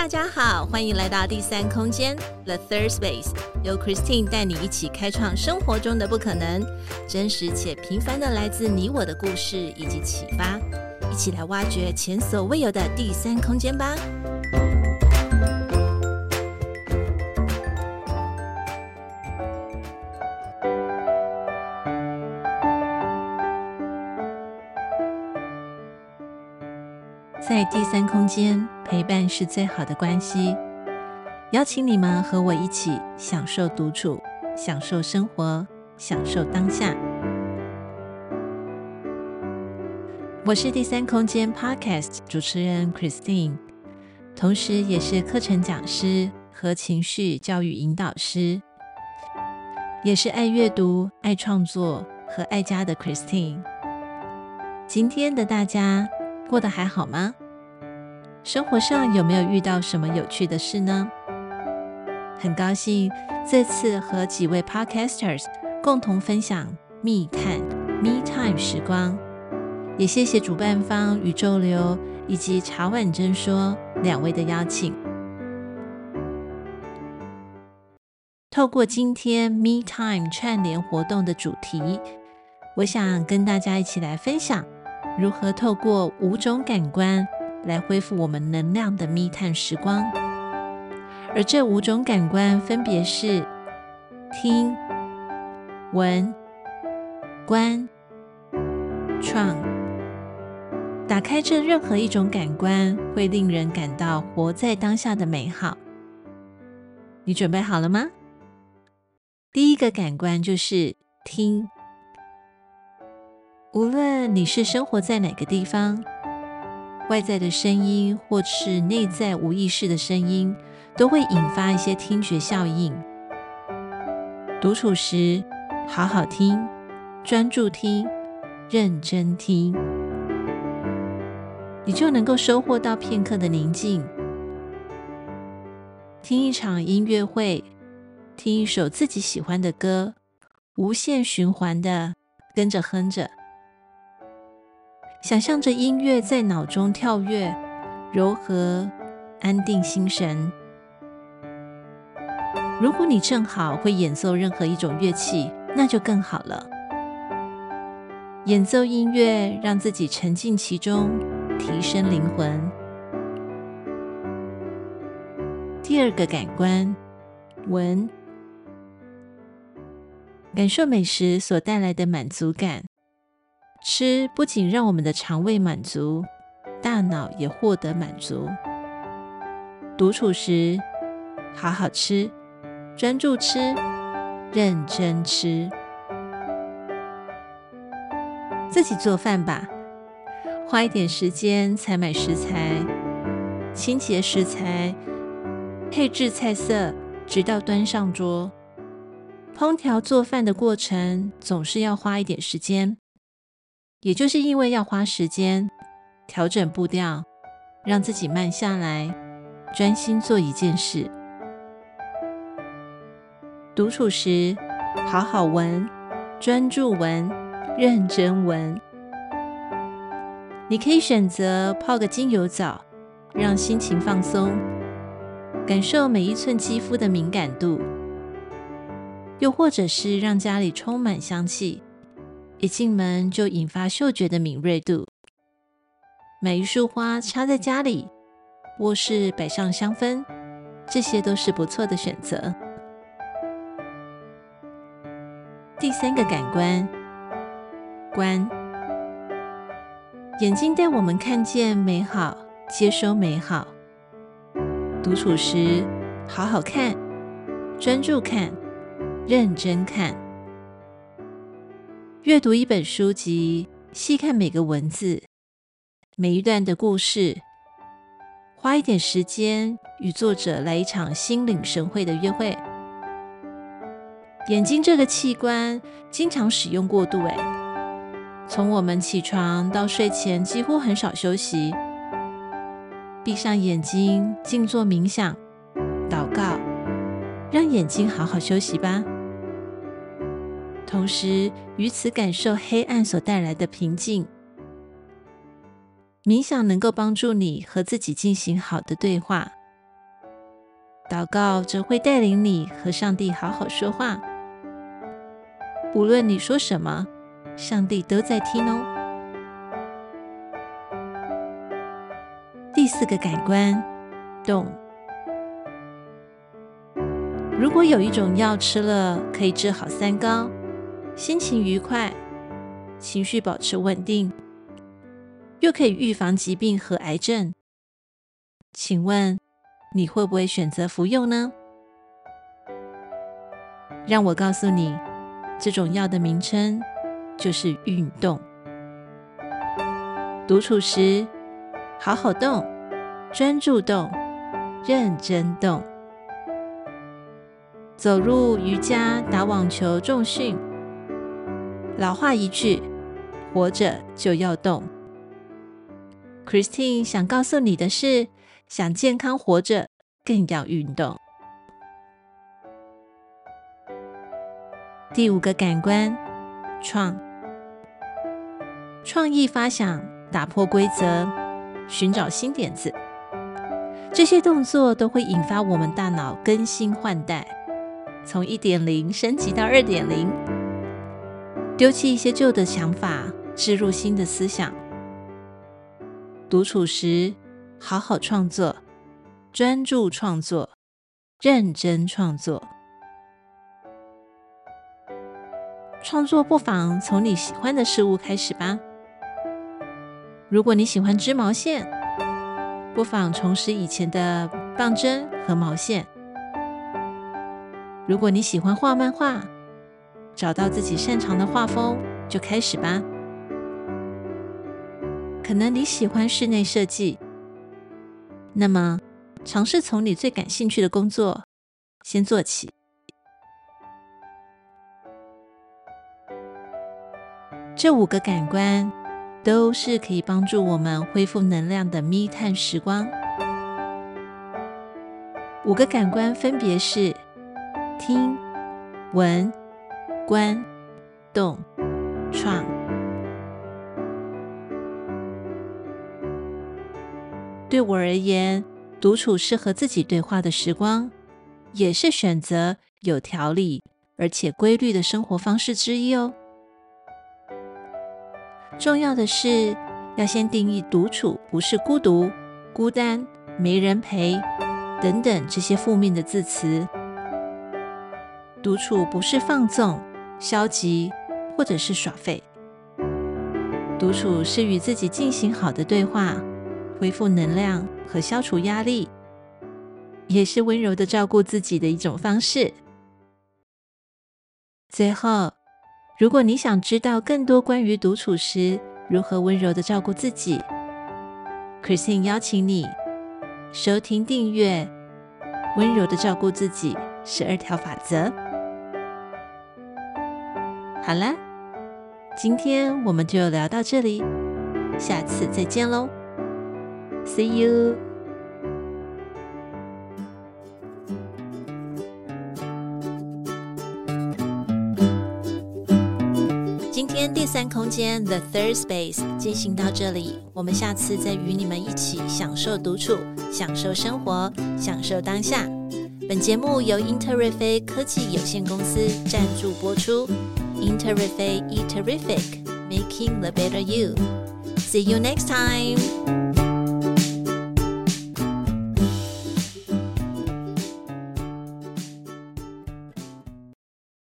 大家好，欢迎来到第三空间 The Third Space，由 Christine 带你一起开创生活中的不可能，真实且平凡的来自你我的故事以及启发，一起来挖掘前所未有的第三空间吧。在第三空间，陪伴是最好的关系。邀请你们和我一起享受独处，享受生活，享受当下。我是第三空间 Podcast 主持人 Christine，同时也是课程讲师和情绪教育引导师，也是爱阅读、爱创作和爱家的 Christine。今天的大家，过得还好吗？生活上有没有遇到什么有趣的事呢？很高兴这次和几位 Podcasters 共同分享密探 Me Time 时光，也谢谢主办方宇宙流以及茶碗蒸说两位的邀请。透过今天 Me Time 串联活动的主题，我想跟大家一起来分享。如何透过五种感官来恢复我们能量的密探时光？而这五种感官分别是听、闻、观、创。打开这任何一种感官，会令人感到活在当下的美好。你准备好了吗？第一个感官就是听。无论你是生活在哪个地方，外在的声音或是内在无意识的声音，都会引发一些听觉效应。独处时，好好听，专注听，认真听，你就能够收获到片刻的宁静。听一场音乐会，听一首自己喜欢的歌，无限循环的跟着哼着。想象着音乐在脑中跳跃，柔和、安定心神。如果你正好会演奏任何一种乐器，那就更好了。演奏音乐，让自己沉浸其中，提升灵魂。第二个感官，闻，感受美食所带来的满足感。吃不仅让我们的肠胃满足，大脑也获得满足。独处时，好好吃，专注吃，认真吃。自己做饭吧，花一点时间采买食材，清洁食材，配置菜色，直到端上桌。烹调做饭的过程总是要花一点时间。也就是因为要花时间调整步调，让自己慢下来，专心做一件事。独处时，好好闻，专注闻，认真闻。你可以选择泡个精油澡，让心情放松，感受每一寸肌肤的敏感度；又或者是让家里充满香气。一进门就引发嗅觉的敏锐度，买一束花插在家里，卧室摆上香氛，这些都是不错的选择。第三个感官，观，眼睛带我们看见美好，接收美好。独处时，好好看，专注看，认真看。阅读一本书籍，细看每个文字，每一段的故事，花一点时间与作者来一场心领神会的约会。眼睛这个器官经常使用过度，哎，从我们起床到睡前几乎很少休息。闭上眼睛，静坐冥想，祷告，让眼睛好好休息吧。同时，于此感受黑暗所带来的平静。冥想能够帮助你和自己进行好的对话，祷告则会带领你和上帝好好说话。无论你说什么，上帝都在听哦。第四个感官，动。如果有一种药吃了可以治好三高，心情愉快，情绪保持稳定，又可以预防疾病和癌症，请问你会不会选择服用呢？让我告诉你，这种药的名称就是运动。独处时，好好动，专注动，认真动。走路、瑜伽、打网球、重训。老话一句，活着就要动。Christine 想告诉你的是，想健康活着，更要运动。第五个感官，创。创意发想，打破规则，寻找新点子，这些动作都会引发我们大脑更新换代。从一点零升级到二点零，丢弃一些旧的想法，置入新的思想。独处时，好好创作，专注创作，认真创作。创作不妨从你喜欢的事物开始吧。如果你喜欢织毛线，不妨重拾以前的棒针和毛线。如果你喜欢画漫画，找到自己擅长的画风，就开始吧。可能你喜欢室内设计，那么尝试从你最感兴趣的工作先做起。这五个感官都是可以帮助我们恢复能量的密探时光。五个感官分别是。听、闻、观、动、创。对我而言，独处是和自己对话的时光，也是选择有条理而且规律的生活方式之一哦。重要的是，要先定义独处不是孤独、孤单、没人陪等等这些负面的字词。独处不是放纵、消极，或者是耍废。独处是与自己进行好的对话，恢复能量和消除压力，也是温柔的照顾自己的一种方式。最后，如果你想知道更多关于独处时如何温柔的照顾自己，Christine 邀请你收听订阅《温柔的照顾自己十二条法则》。好了，今天我们就聊到这里，下次再见喽，See you。今天第三空间 The Third Space 进行到这里，我们下次再与你们一起享受独处，享受生活，享受当下。本节目由 Interriffe 科技有限公司赞助播出。Interriffe, eat terrific, making the better you. See you next time.